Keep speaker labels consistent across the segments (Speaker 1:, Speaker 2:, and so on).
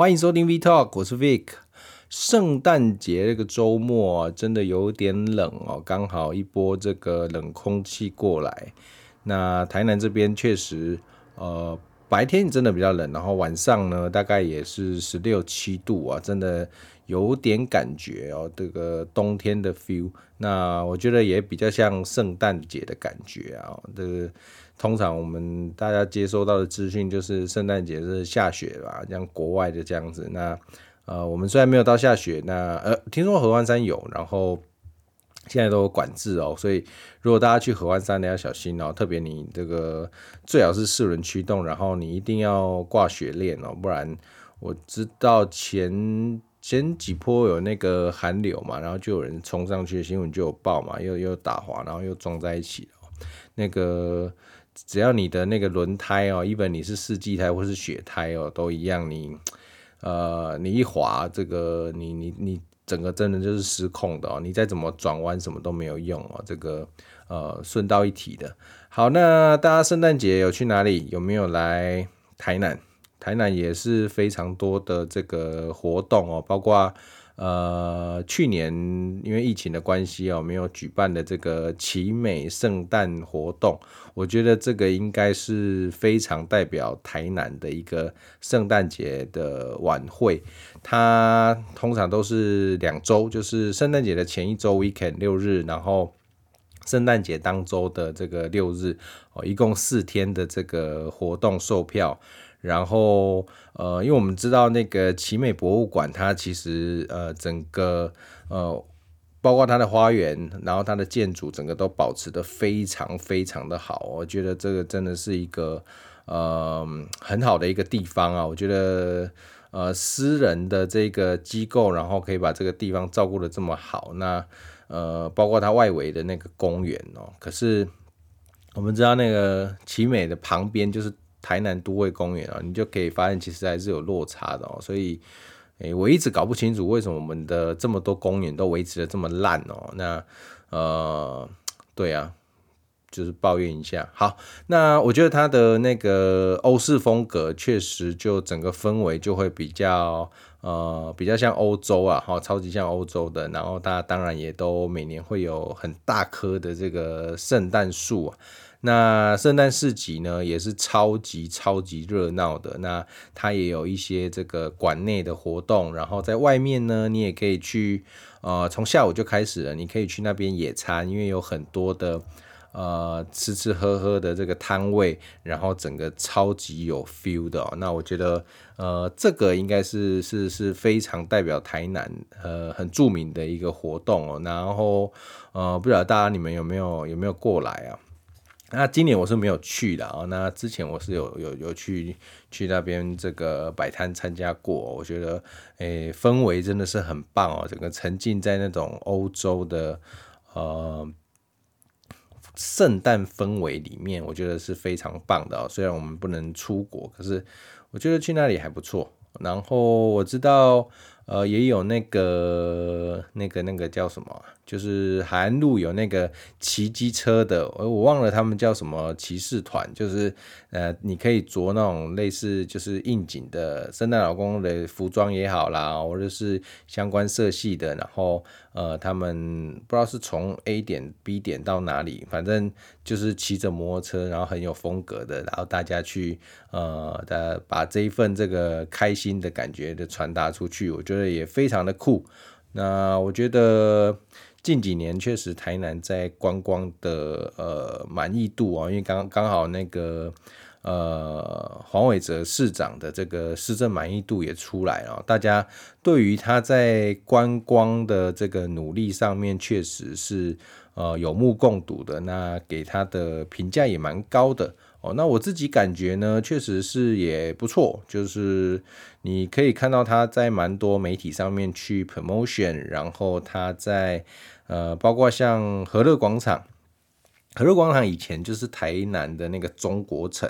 Speaker 1: 欢迎收听 V Talk，我是 Vic。圣诞节这个周末啊，真的有点冷哦，刚好一波这个冷空气过来。那台南这边确实，呃，白天真的比较冷，然后晚上呢，大概也是十六七度啊，真的有点感觉哦，这个冬天的 feel。那我觉得也比较像圣诞节的感觉啊，这。通常我们大家接收到的资讯就是圣诞节是下雪吧，像国外的这样子。那呃，我们虽然没有到下雪，那呃，听说合欢山有，然后现在都有管制哦，所以如果大家去合欢山，你要小心哦，特别你这个最好是四轮驱动，然后你一定要挂雪链哦，不然我知道前前几波有那个寒流嘛，然后就有人冲上去，新闻就有报嘛，又又打滑，然后又撞在一起了，那个。只要你的那个轮胎哦，一本你是四季胎或是雪胎哦，都一样。你呃，你一滑，这个你你你整个真的就是失控的哦。你再怎么转弯，什么都没有用哦。这个呃，顺道一提的。好，那大家圣诞节有去哪里？有没有来台南？台南也是非常多的这个活动哦，包括。呃，去年因为疫情的关系哦，没有举办的这个奇美圣诞活动，我觉得这个应该是非常代表台南的一个圣诞节的晚会。它通常都是两周，就是圣诞节的前一周 weekend 六日，然后圣诞节当周的这个六日哦，一共四天的这个活动售票。然后，呃，因为我们知道那个奇美博物馆，它其实呃整个呃包括它的花园，然后它的建筑，整个都保持得非常非常的好。我觉得这个真的是一个呃很好的一个地方啊。我觉得呃私人的这个机构，然后可以把这个地方照顾得这么好，那呃包括它外围的那个公园哦。可是我们知道那个奇美的旁边就是。台南都会公园啊，你就可以发现其实还是有落差的哦。所以，诶，我一直搞不清楚为什么我们的这么多公园都维持的这么烂哦。那，呃，对啊，就是抱怨一下。好，那我觉得它的那个欧式风格确实就整个氛围就会比较，呃，比较像欧洲啊，哈，超级像欧洲的。然后大家当然也都每年会有很大棵的这个圣诞树啊。那圣诞市集呢，也是超级超级热闹的。那它也有一些这个馆内的活动，然后在外面呢，你也可以去，呃，从下午就开始了，你可以去那边野餐，因为有很多的呃吃吃喝喝的这个摊位，然后整个超级有 feel 的哦。那我觉得，呃，这个应该是是是非常代表台南呃很著名的一个活动哦。然后呃，不知道大家你们有没有有没有过来啊？那今年我是没有去的啊，那之前我是有有有去去那边这个摆摊参加过，我觉得诶、氛围真的是很棒哦，整个沉浸在那种欧洲的呃圣诞氛围里面，我觉得是非常棒的哦。虽然我们不能出国，可是我觉得去那里还不错。然后我知道呃也有那个那个那个叫什么？就是海岸路有那个骑机车的，我忘了他们叫什么骑士团，就是呃，你可以着那种类似就是应景的圣诞老公的服装也好啦，或者是相关色系的，然后呃，他们不知道是从 A 点 B 点到哪里，反正就是骑着摩托车，然后很有风格的，然后大家去呃，的把这一份这个开心的感觉的传达出去，我觉得也非常的酷。那我觉得。近几年确实台南在观光的呃满意度啊，因为刚刚好那个呃黄伟哲市长的这个市政满意度也出来了，大家对于他在观光的这个努力上面确实是呃有目共睹的，那给他的评价也蛮高的哦。那我自己感觉呢，确实是也不错，就是你可以看到他在蛮多媒体上面去 promotion，然后他在。呃，包括像和乐广场，和乐广场以前就是台南的那个中国城，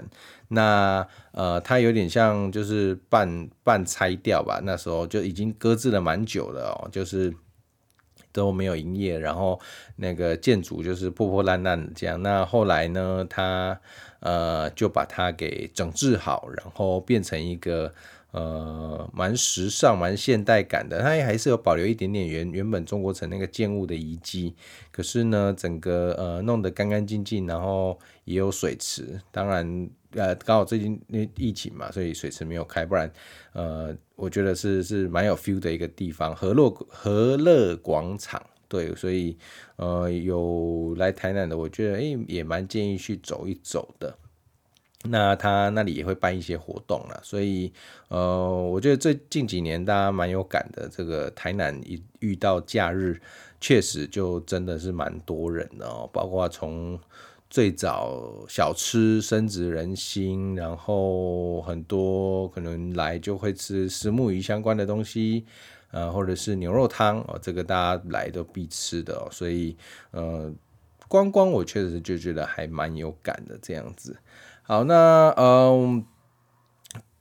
Speaker 1: 那呃，它有点像就是半半拆掉吧，那时候就已经搁置了蛮久了哦，就是都没有营业，然后那个建筑就是破破烂烂的这样。那后来呢，它呃就把它给整治好，然后变成一个呃蛮时尚、蛮现代感的。它也还是有保留一点点原原本中国城那个建物的遗迹，可是呢，整个呃弄得干干净净，然后也有水池。当然，呃，刚好最近那疫情嘛，所以水池没有开，不然呃，我觉得是是蛮有 feel 的一个地方。和乐和乐广场。对，所以呃，有来台南的，我觉得诶也蛮建议去走一走的。那他那里也会办一些活动啦，所以呃，我觉得最近几年大家蛮有感的。这个台南一遇到假日，确实就真的是蛮多人的哦，包括从最早小吃深植人心，然后很多可能来就会吃虱目鱼相关的东西。呃，或者是牛肉汤哦，这个大家来都必吃的哦，所以呃，观光我确实就觉得还蛮有感的这样子。好，那嗯，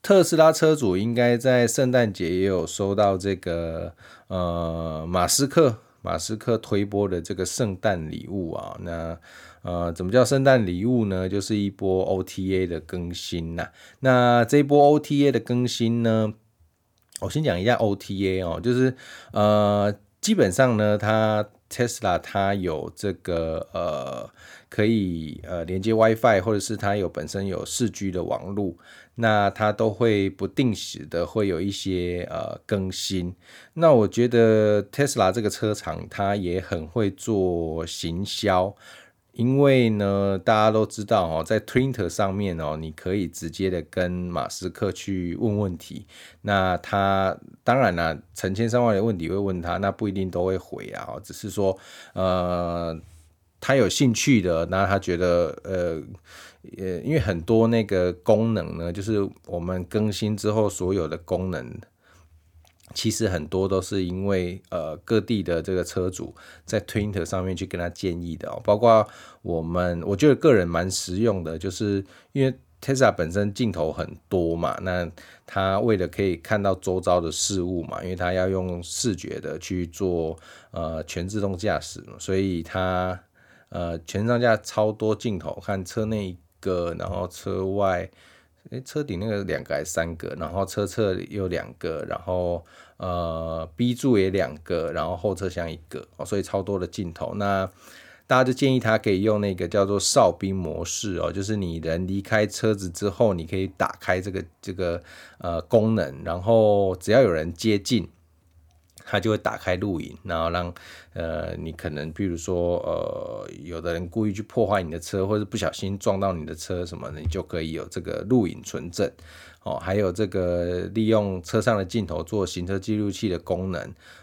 Speaker 1: 特斯拉车主应该在圣诞节也有收到这个呃马斯克马斯克推播的这个圣诞礼物啊。那呃，怎么叫圣诞礼物呢？就是一波 OTA 的更新呐。那这一波 OTA 的更新呢？我先讲一下 OTA 哦，就是呃，基本上呢，它 Tesla 它有这个呃，可以呃连接 WiFi，或者是它有本身有 4G 的网络，那它都会不定时的会有一些呃更新。那我觉得 Tesla 这个车厂它也很会做行销。因为呢，大家都知道哦，在 Twitter 上面哦，你可以直接的跟马斯克去问问题。那他当然了，成千上万的问题会问他，那不一定都会回啊。只是说，呃，他有兴趣的，那他觉得，呃，呃，因为很多那个功能呢，就是我们更新之后所有的功能。其实很多都是因为呃各地的这个车主在 Twitter 上面去跟他建议的哦，包括我们，我觉得个人蛮实用的，就是因为 Tesla 本身镜头很多嘛，那他为了可以看到周遭的事物嘛，因为他要用视觉的去做呃全自动驾驶，所以他呃全上架超多镜头，看车内一个，然后车外。诶，车顶那个两个还是三个，然后车侧有两个，然后呃 B 柱也两个，然后后车厢一个，哦，所以超多的镜头。那大家就建议他可以用那个叫做哨兵模式哦，就是你人离开车子之后，你可以打开这个这个呃功能，然后只要有人接近。他就会打开录影，然后让呃你可能比如说呃有的人故意去破坏你的车，或者不小心撞到你的车什么的，你就可以有这个录影存证哦。还有这个利用车上的镜头做行车记录器的功能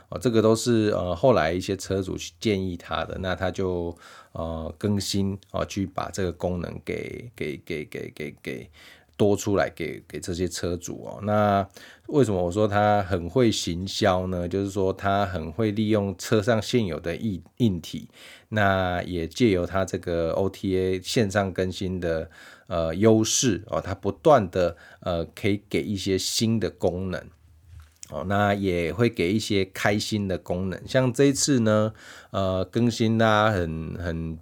Speaker 1: 哦，这个都是呃后来一些车主去建议他的，那他就呃更新哦，去把这个功能给给给给给给。多出来给给这些车主哦，那为什么我说他很会行销呢？就是说他很会利用车上现有的硬硬体，那也借由他这个 OTA 线上更新的呃优势哦，他不断的呃可以给一些新的功能哦，那也会给一些开心的功能，像这一次呢呃更新大家很很。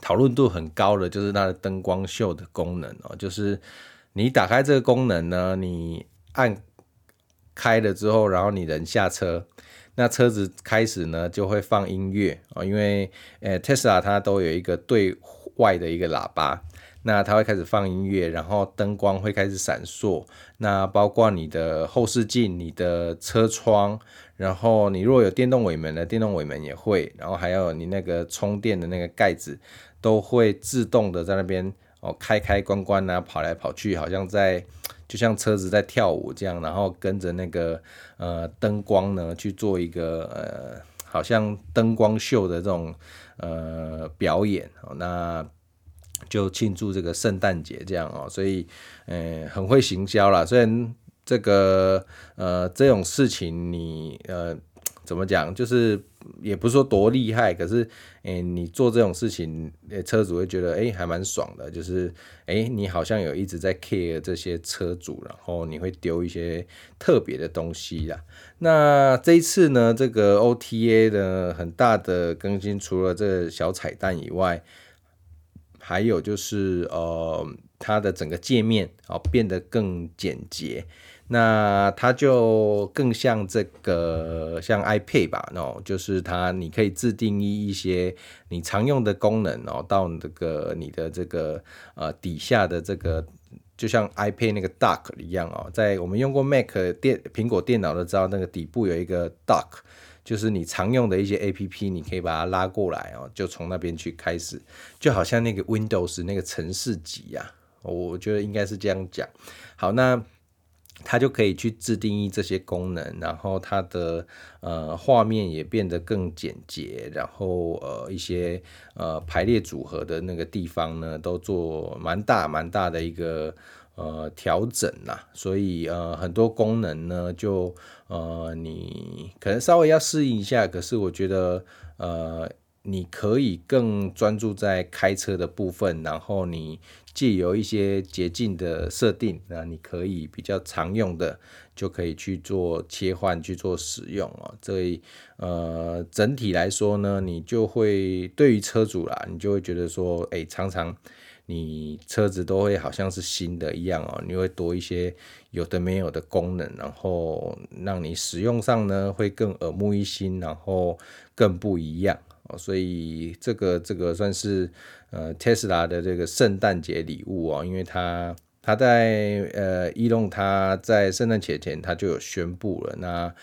Speaker 1: 讨论度很高的就是它的灯光秀的功能哦，就是你打开这个功能呢，你按开了之后，然后你人下车，那车子开始呢就会放音乐哦，因为呃 Tesla 它都有一个对外的一个喇叭，那它会开始放音乐，然后灯光会开始闪烁，那包括你的后视镜、你的车窗，然后你如果有电动尾门的，电动尾门也会，然后还有你那个充电的那个盖子。都会自动的在那边哦开开关关啊，跑来跑去，好像在就像车子在跳舞这样，然后跟着那个呃灯光呢去做一个呃好像灯光秀的这种呃表演哦，那就庆祝这个圣诞节这样哦，所以呃很会行销啦。虽然这个呃这种事情你呃。怎么讲？就是也不是说多厉害，可是，诶、你做这种事情，车主会觉得，诶、还蛮爽的。就是，诶、你好像有一直在 care 这些车主，然后你会丢一些特别的东西啦。那这一次呢，这个 OTA 的很大的更新，除了这小彩蛋以外，还有就是，呃，它的整个界面啊变得更简洁。那它就更像这个像 iPad 吧，哦，就是它你可以自定义一些你常用的功能哦，到这个你的这个呃底下的这个，就像 iPad 那个 Dock 一样哦，在我们用过 Mac 电苹果电脑都知道，那个底部有一个 Dock，就是你常用的一些 APP，你可以把它拉过来哦，就从那边去开始，就好像那个 Windows 那个程式集呀，我觉得应该是这样讲。好，那。它就可以去自定义这些功能，然后它的呃画面也变得更简洁，然后呃一些呃排列组合的那个地方呢，都做蛮大蛮大的一个呃调整啦。所以呃很多功能呢，就呃你可能稍微要适应一下，可是我觉得呃。你可以更专注在开车的部分，然后你借由一些捷径的设定，那你可以比较常用的就可以去做切换去做使用哦。这呃，整体来说呢，你就会对于车主啦，你就会觉得说，哎，常常你车子都会好像是新的一样哦，你会多一些有的没有的功能，然后让你使用上呢会更耳目一新，然后更不一样。所以这个这个算是呃特斯拉的这个圣诞节礼物哦，因为他他在呃伊隆他在圣诞节前他就有宣布了，那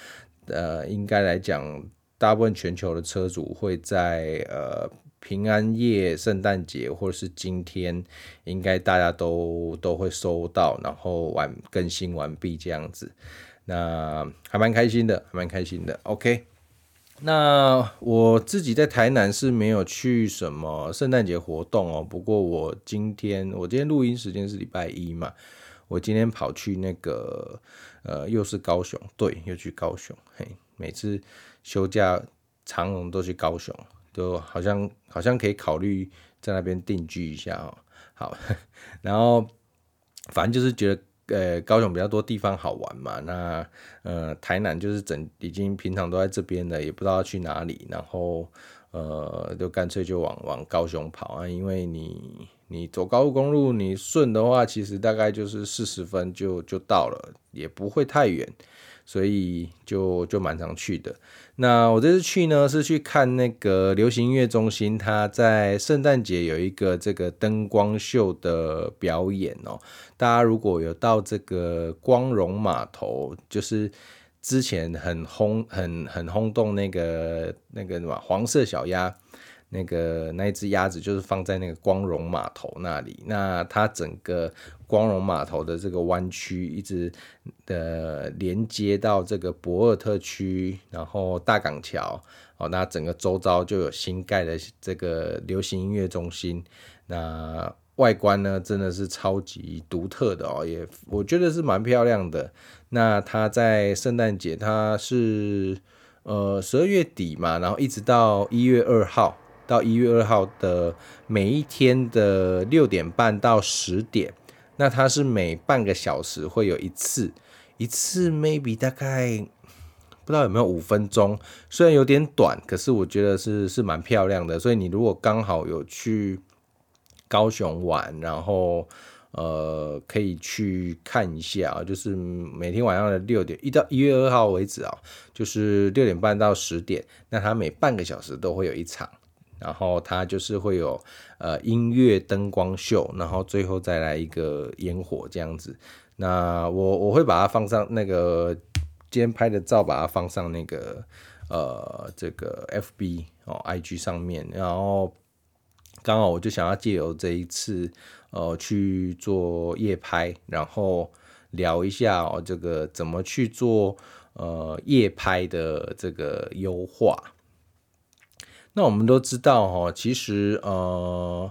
Speaker 1: 呃应该来讲，大部分全球的车主会在呃平安夜、圣诞节或者是今天，应该大家都都会收到，然后完更新完毕这样子，那还蛮开心的，还蛮开心的，OK。那我自己在台南是没有去什么圣诞节活动哦，不过我今天我今天录音时间是礼拜一嘛，我今天跑去那个呃又是高雄，对，又去高雄，嘿，每次休假长荣都去高雄，都好像好像可以考虑在那边定居一下哦。好，然后反正就是觉得。呃，高雄比较多地方好玩嘛，那呃，台南就是整已经平常都在这边了，也不知道要去哪里，然后呃，就干脆就往往高雄跑啊，因为你你走高速公路，你顺的话，其实大概就是四十分就就到了，也不会太远。所以就就蛮常去的。那我这次去呢，是去看那个流行音乐中心，它在圣诞节有一个这个灯光秀的表演哦。大家如果有到这个光荣码头，就是之前很轰、很很轰动那个那个什么黄色小鸭。那个那一只鸭子就是放在那个光荣码头那里，那它整个光荣码头的这个湾区一直的连接到这个博尔特区，然后大港桥，哦，那整个周遭就有新盖的这个流行音乐中心，那外观呢真的是超级独特的哦，也我觉得是蛮漂亮的。那它在圣诞节，它是呃十二月底嘛，然后一直到一月二号。到一月二号的每一天的六点半到十点，那它是每半个小时会有一次，一次 maybe 大概不知道有没有五分钟，虽然有点短，可是我觉得是是蛮漂亮的。所以你如果刚好有去高雄玩，然后呃可以去看一下，就是每天晚上的六点一到一月二号为止啊，就是六点半到十点，那它每半个小时都会有一场。然后它就是会有呃音乐灯光秀，然后最后再来一个烟火这样子。那我我会把它放上那个今天拍的照，把它放上那个呃这个 FB 哦 IG 上面。然后刚好我就想要借由这一次呃去做夜拍，然后聊一下哦这个怎么去做呃夜拍的这个优化。那我们都知道哈，其实呃，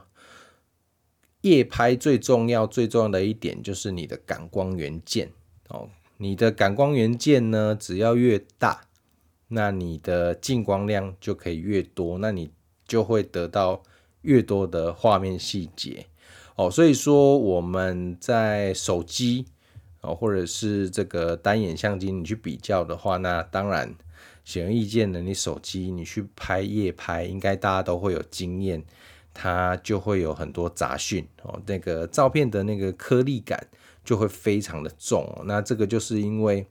Speaker 1: 夜拍最重要、最重要的一点就是你的感光元件哦。你的感光元件呢，只要越大，那你的进光量就可以越多，那你就会得到越多的画面细节哦。所以说我们在手机哦，或者是这个单眼相机，你去比较的话，那当然。显而易见的，你手机你去拍夜拍，应该大家都会有经验，它就会有很多杂讯哦。那个照片的那个颗粒感就会非常的重。那这个就是因为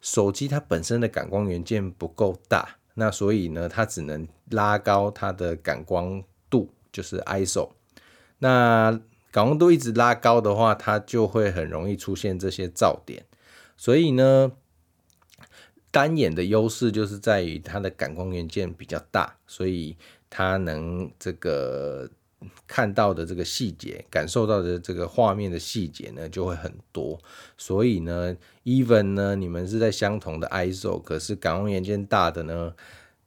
Speaker 1: 手机它本身的感光元件不够大，那所以呢，它只能拉高它的感光度，就是 ISO。那感光度一直拉高的话，它就会很容易出现这些噪点。所以呢，单眼的优势就是在于它的感光元件比较大，所以它能这个看到的这个细节，感受到的这个画面的细节呢就会很多。所以呢，even 呢你们是在相同的 ISO，可是感光元件大的呢，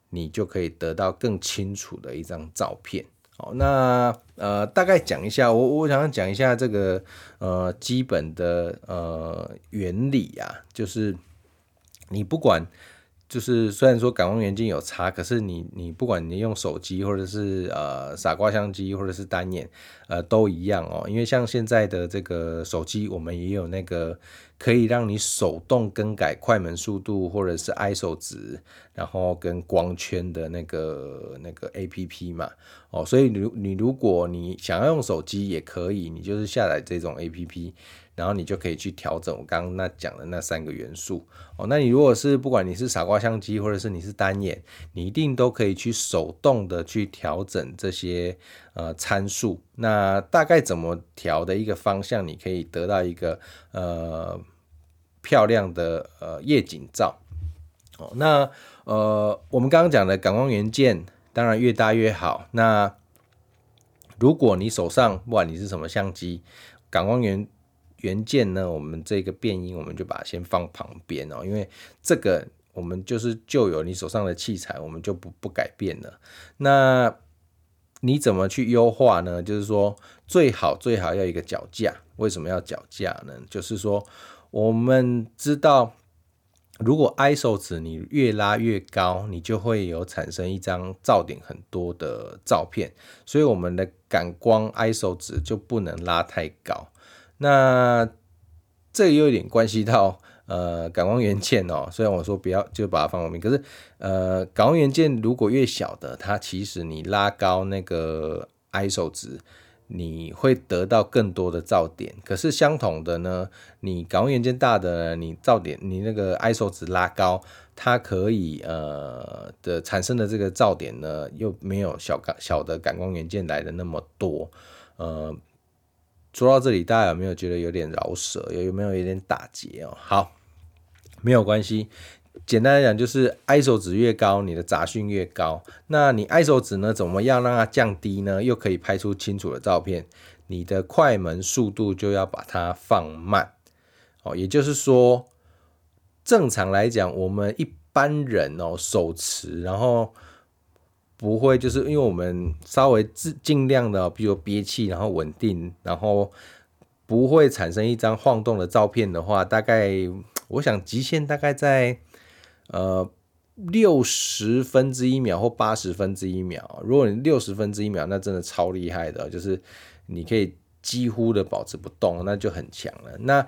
Speaker 1: 你就可以得到更清楚的一张照片。好，那呃大概讲一下，我我想讲一下这个呃基本的呃原理啊，就是。你不管，就是虽然说感光元件有差，可是你你不管你用手机或者是呃傻瓜相机或者是单眼，呃都一样哦。因为像现在的这个手机，我们也有那个可以让你手动更改快门速度或者是 ISO 值，然后跟光圈的那个那个 APP 嘛。哦，所以你你如果你想要用手机也可以，你就是下载这种 APP。然后你就可以去调整我刚刚那讲的那三个元素哦。那你如果是不管你是傻瓜相机或者是你是单眼，你一定都可以去手动的去调整这些呃参数。那大概怎么调的一个方向，你可以得到一个呃漂亮的呃夜景照哦。那呃我们刚刚讲的感光元件当然越大越好。那如果你手上不管你是什么相机，感光元原件呢，我们这个变音，我们就把它先放旁边哦，因为这个我们就是旧有你手上的器材，我们就不不改变了。那你怎么去优化呢？就是说最好最好要一个脚架，为什么要脚架呢？就是说我们知道，如果 ISO 值你越拉越高，你就会有产生一张噪点很多的照片，所以我们的感光 ISO 值就不能拉太高。那这又有点关系到呃感光元件哦，虽然我说不要就把它放后面，可是呃感光元件如果越小的，它其实你拉高那个 ISO 值，你会得到更多的噪点。可是相同的呢，你感光元件大的，你噪点你那个 ISO 值拉高，它可以呃的产生的这个噪点呢，又没有小感小的感光元件来的那么多，呃。说到这里，大家有没有觉得有点饶舌？有有没有有点打结哦？好，没有关系。简单来讲，就是 ISO 值越高，你的杂讯越高。那你 ISO 值呢？怎么样让它降低呢？又可以拍出清楚的照片？你的快门速度就要把它放慢。哦，也就是说，正常来讲，我们一般人哦，手持，然后。不会，就是因为我们稍微尽尽量的，比如憋气，然后稳定，然后不会产生一张晃动的照片的话，大概我想极限大概在呃六十分之一秒或八十分之一秒。如果你六十分之一秒，那真的超厉害的，就是你可以几乎的保持不动，那就很强了。那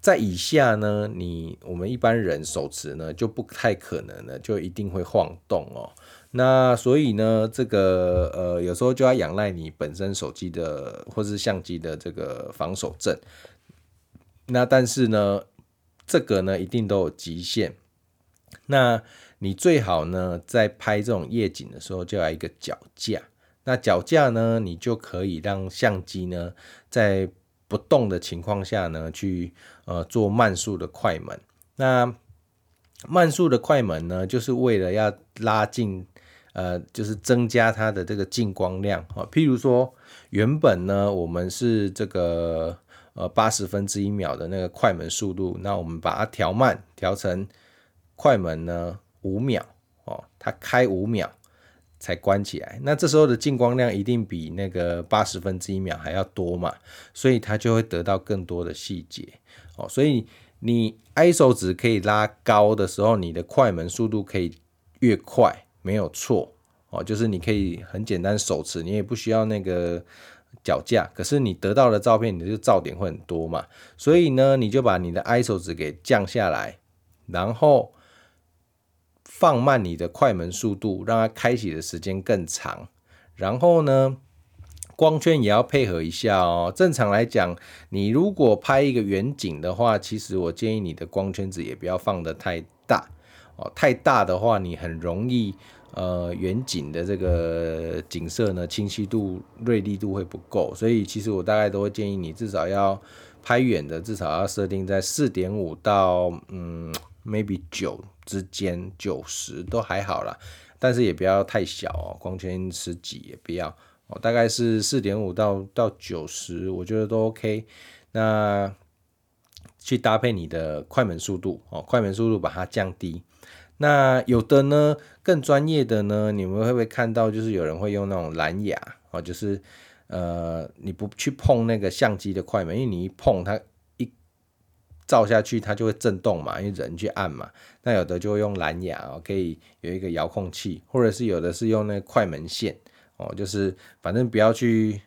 Speaker 1: 在以下呢，你我们一般人手持呢就不太可能了，就一定会晃动哦。那所以呢，这个呃，有时候就要仰赖你本身手机的或是相机的这个防守阵。那但是呢，这个呢一定都有极限。那你最好呢，在拍这种夜景的时候，就要一个脚架。那脚架呢，你就可以让相机呢在不动的情况下呢，去呃做慢速的快门。那慢速的快门呢，就是为了要拉近。呃，就是增加它的这个进光量啊。譬如说，原本呢，我们是这个呃八十分之一秒的那个快门速度，那我们把它调慢，调成快门呢五秒哦，它开五秒才关起来。那这时候的进光量一定比那个八十分之一秒还要多嘛，所以它就会得到更多的细节哦。所以你 ISO 值可以拉高的时候，你的快门速度可以越快。没有错。哦，就是你可以很简单手持，你也不需要那个脚架，可是你得到的照片，你的噪点会很多嘛，所以呢，你就把你的 ISO 值给降下来，然后放慢你的快门速度，让它开启的时间更长，然后呢，光圈也要配合一下哦。正常来讲，你如果拍一个远景的话，其实我建议你的光圈子也不要放得太大。哦。太大的话，你很容易呃远景的这个景色呢，清晰度、锐利度会不够。所以其实我大概都会建议你至少要拍远的，至少要设定在四点五到嗯 maybe 九之间，九十都还好啦。但是也不要太小哦，光圈十几也不要哦，大概是四点五到到九十，我觉得都 OK。那去搭配你的快门速度哦，快门速度把它降低。那有的呢，更专业的呢，你们会不会看到？就是有人会用那种蓝牙哦，就是呃，你不去碰那个相机的快门，因为你一碰它一。照下去它就会震动嘛，因为人去按嘛。那有的就会用蓝牙哦，可以有一个遥控器，或者是有的是用那个快门线哦，就是反正不要去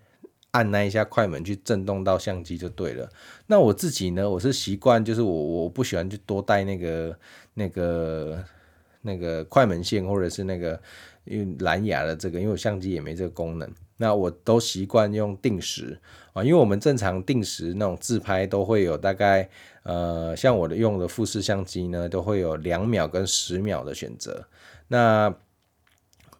Speaker 1: 按那一下快门去震动到相机就对了。那我自己呢，我是习惯就是我我不喜欢去多带那个那个那个快门线或者是那个因为蓝牙的这个，因为我相机也没这个功能。那我都习惯用定时啊，因为我们正常定时那种自拍都会有大概呃，像我的用的富士相机呢，都会有两秒跟十秒的选择。那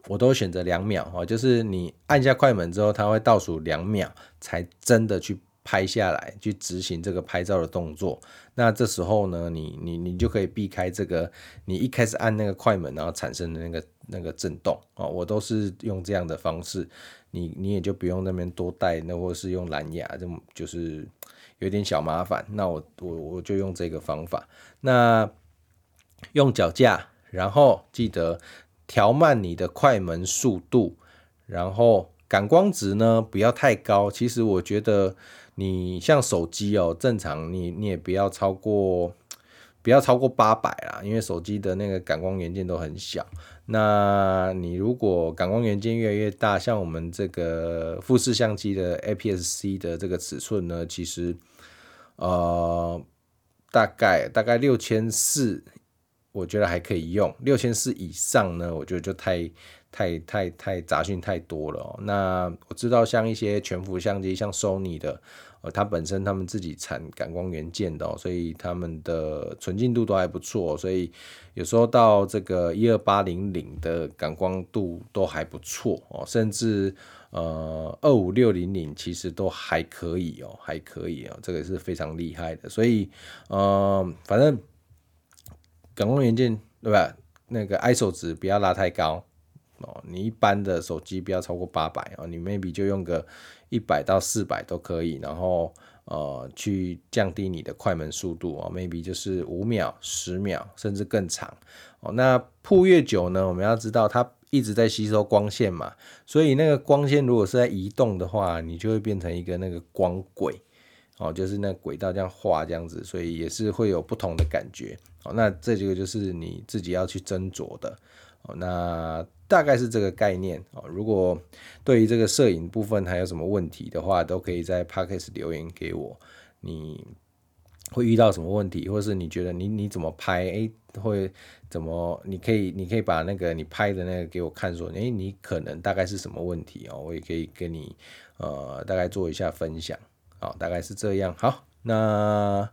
Speaker 1: 我都选择两秒啊，就是你按下快门之后，它会倒数两秒才真的去拍下来，去执行这个拍照的动作。那这时候呢，你你你就可以避开这个你一开始按那个快门然后产生的那个那个震动啊，我都是用这样的方式。你你也就不用那边多带，那或是用蓝牙，这么就是有点小麻烦。那我我我就用这个方法。那用脚架，然后记得调慢你的快门速度，然后感光值呢不要太高。其实我觉得你像手机哦，正常你你也不要超过。不要超过八百啦，因为手机的那个感光元件都很小。那你如果感光元件越来越大，像我们这个富士相机的 APS-C 的这个尺寸呢，其实呃大概大概六千四，我觉得还可以用。六千四以上呢，我觉得就太太太太杂讯太多了哦。那我知道像一些全幅相机，像 Sony 的。呃，它本身他们自己产感光元件的，所以他们的纯净度都还不错，所以有时候到这个一二八零零的感光度都还不错哦，甚至呃二五六零零其实都还可以哦，还可以哦，这个是非常厉害的，所以呃，反正感光元件对吧？那个 ISO 值不要拉太高哦，你一般的手机不要超过八百哦，你 maybe 就用个。一百到四百都可以，然后呃去降低你的快门速度哦，maybe 就是五秒、十秒，甚至更长哦。那曝越久呢，我们要知道它一直在吸收光线嘛，所以那个光线如果是在移动的话，你就会变成一个那个光轨哦，就是那轨道这样画这样子，所以也是会有不同的感觉哦。那这几个就是你自己要去斟酌的哦。那大概是这个概念哦。如果对于这个摄影部分还有什么问题的话，都可以在 Podcast 留言给我。你会遇到什么问题，或是你觉得你你怎么拍？诶，会怎么？你可以你可以把那个你拍的那个给我看，说，诶，你可能大概是什么问题哦？我也可以跟你呃大概做一下分享。好，大概是这样。好，那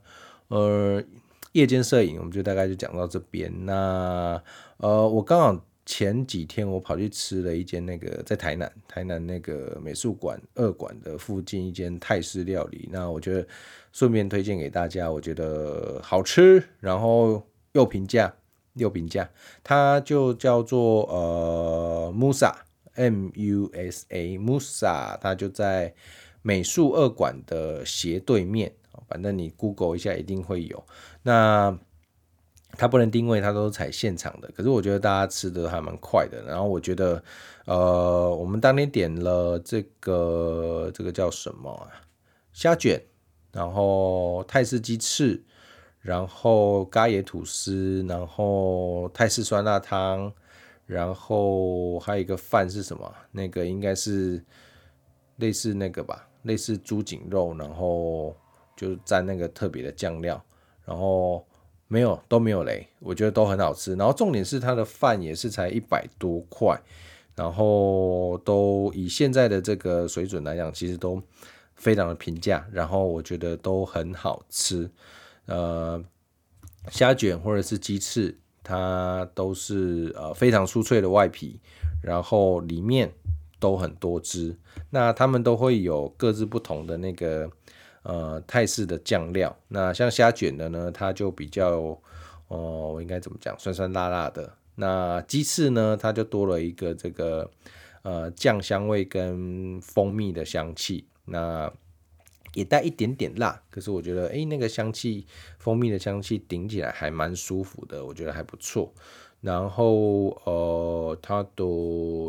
Speaker 1: 呃夜间摄影我们就大概就讲到这边。那呃我刚好。前几天我跑去吃了一间那个在台南，台南那个美术馆二馆的附近一间泰式料理，那我觉得顺便推荐给大家，我觉得好吃，然后又平价又平价，它就叫做呃 Musa M U S A Musa，它就在美术二馆的斜对面，反正你 Google 一下一定会有。那。它不能定位，它都采现场的。可是我觉得大家吃的还蛮快的。然后我觉得，呃，我们当天点了这个这个叫什么啊？虾卷，然后泰式鸡翅，然后咖椰吐司，然后泰式酸辣汤，然后还有一个饭是什么？那个应该是类似那个吧，类似猪颈肉，然后就蘸那个特别的酱料，然后。没有，都没有雷，我觉得都很好吃。然后重点是它的饭也是才一百多块，然后都以现在的这个水准来讲，其实都非常的平价，然后我觉得都很好吃。呃，虾卷或者是鸡翅，它都是呃非常酥脆的外皮，然后里面都很多汁。那他们都会有各自不同的那个呃泰式的酱料。那像虾卷的呢，它就比较哦、呃，我应该怎么讲，酸酸辣辣的。那鸡翅呢，它就多了一个这个呃酱香味跟蜂蜜的香气，那也带一点点辣，可是我觉得哎、那个香气，蜂蜜的香气顶起来还蛮舒服的，我觉得还不错。然后呃，它的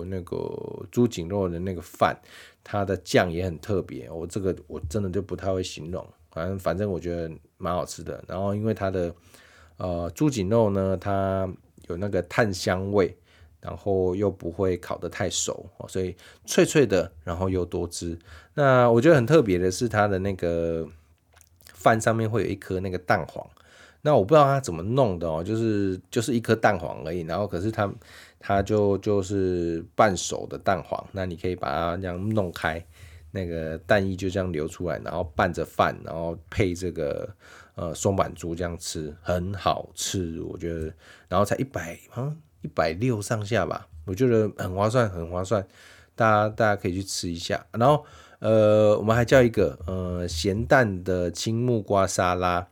Speaker 1: 那个猪颈肉的那个饭，它的酱也很特别，我这个我真的就不太会形容，反正反正我觉得蛮好吃的。然后因为它的呃猪颈肉呢，它有那个炭香味，然后又不会烤得太熟，所以脆脆的，然后又多汁。那我觉得很特别的是，它的那个饭上面会有一颗那个蛋黄。那我不知道它怎么弄的哦，就是就是一颗蛋黄而已。然后可是它它就就是半熟的蛋黄，那你可以把它这样弄开，那个蛋液就这样流出来，然后拌着饭，然后配这个。呃，松阪猪这样吃很好吃，我觉得，然后才一百，好像一百六上下吧，我觉得很划算，很划算，大家大家可以去吃一下。然后，呃，我们还叫一个呃咸蛋的青木瓜沙拉，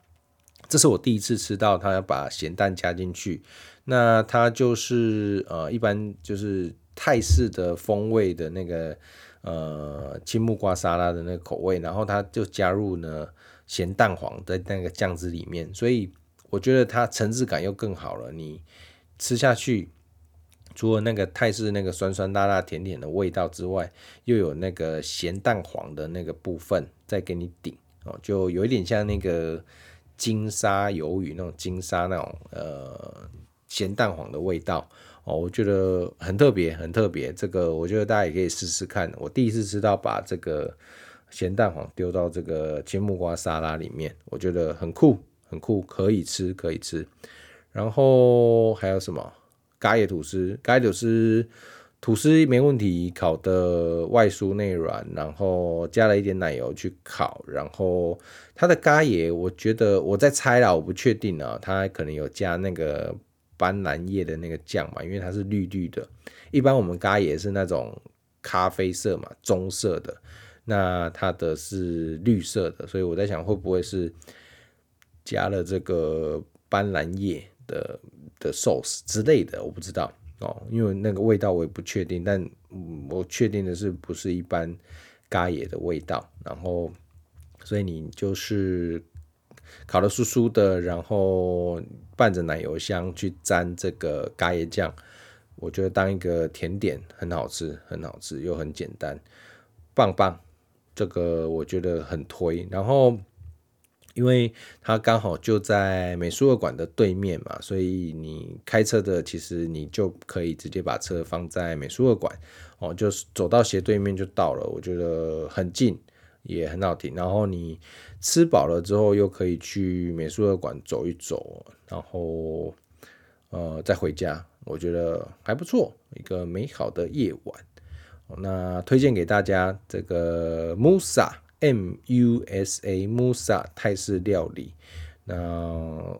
Speaker 1: 这是我第一次吃到，他要把咸蛋加进去，那它就是呃一般就是泰式的风味的那个呃青木瓜沙拉的那个口味，然后它就加入呢。咸蛋黄在那个酱汁里面，所以我觉得它层次感又更好了。你吃下去，除了那个泰式那个酸酸辣辣甜甜的味道之外，又有那个咸蛋黄的那个部分再给你顶哦，就有一点像那个金沙鱿鱼那种金沙那种呃咸蛋黄的味道哦，我觉得很特别，很特别。这个我觉得大家也可以试试看。我第一次知道把这个。咸蛋黄丢到这个青木瓜沙拉里面，我觉得很酷，很酷，可以吃，可以吃。然后还有什么？咖椰吐司，咖椰吐司，吐司没问题，烤的外酥内软，然后加了一点奶油去烤。然后它的咖椰，我觉得我在猜啦，我不确定啊，它可能有加那个斑斓叶的那个酱嘛，因为它是绿绿的。一般我们咖椰是那种咖啡色嘛，棕色的。那它的是绿色的，所以我在想会不会是加了这个斑斓叶的的 sauce 之类的，我不知道哦，因为那个味道我也不确定，但我确定的是不是一般咖椰的味道。然后，所以你就是烤的酥酥的，然后拌着奶油香去沾这个咖椰酱，我觉得当一个甜点很好吃，很好吃又很简单，棒棒。这个我觉得很推，然后因为它刚好就在美术馆的对面嘛，所以你开车的其实你就可以直接把车放在美术馆哦，就是走到斜对面就到了，我觉得很近也很好听。然后你吃饱了之后又可以去美术馆走一走，然后呃再回家，我觉得还不错，一个美好的夜晚。那推荐给大家这个 Musa M U S A Musa 泰式料理。那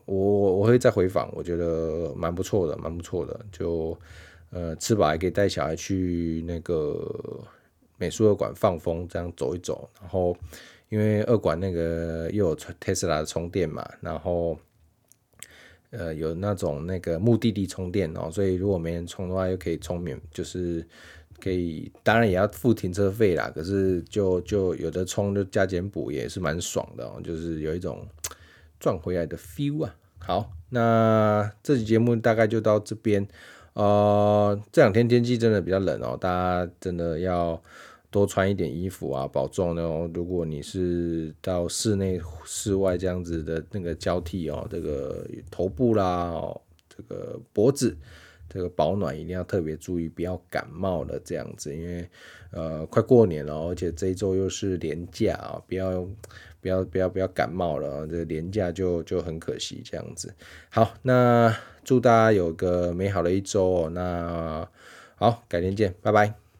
Speaker 1: 我我会再回访，我觉得蛮不错的，蛮不错的。就呃吃饱还可以带小孩去那个美术二馆放风，这样走一走。然后因为二馆那个又有特斯拉的充电嘛，然后呃有那种那个目的地充电哦，所以如果没人充的话，又可以充免，就是。可以，当然也要付停车费啦。可是就就有的充就加减补也是蛮爽的哦，就是有一种赚回来的 feel 啊。好，那这期节目大概就到这边。呃，这两天天气真的比较冷哦，大家真的要多穿一点衣服啊，保重哦。如果你是到室内、室外这样子的那个交替哦，这个头部啦，哦，这个脖子。这个保暖一定要特别注意，不要感冒了这样子，因为呃快过年了，而且这一周又是连假啊，不要不要不要不要感冒了，这个连假就就很可惜这样子。好，那祝大家有个美好的一周哦。那好，改天见，拜拜。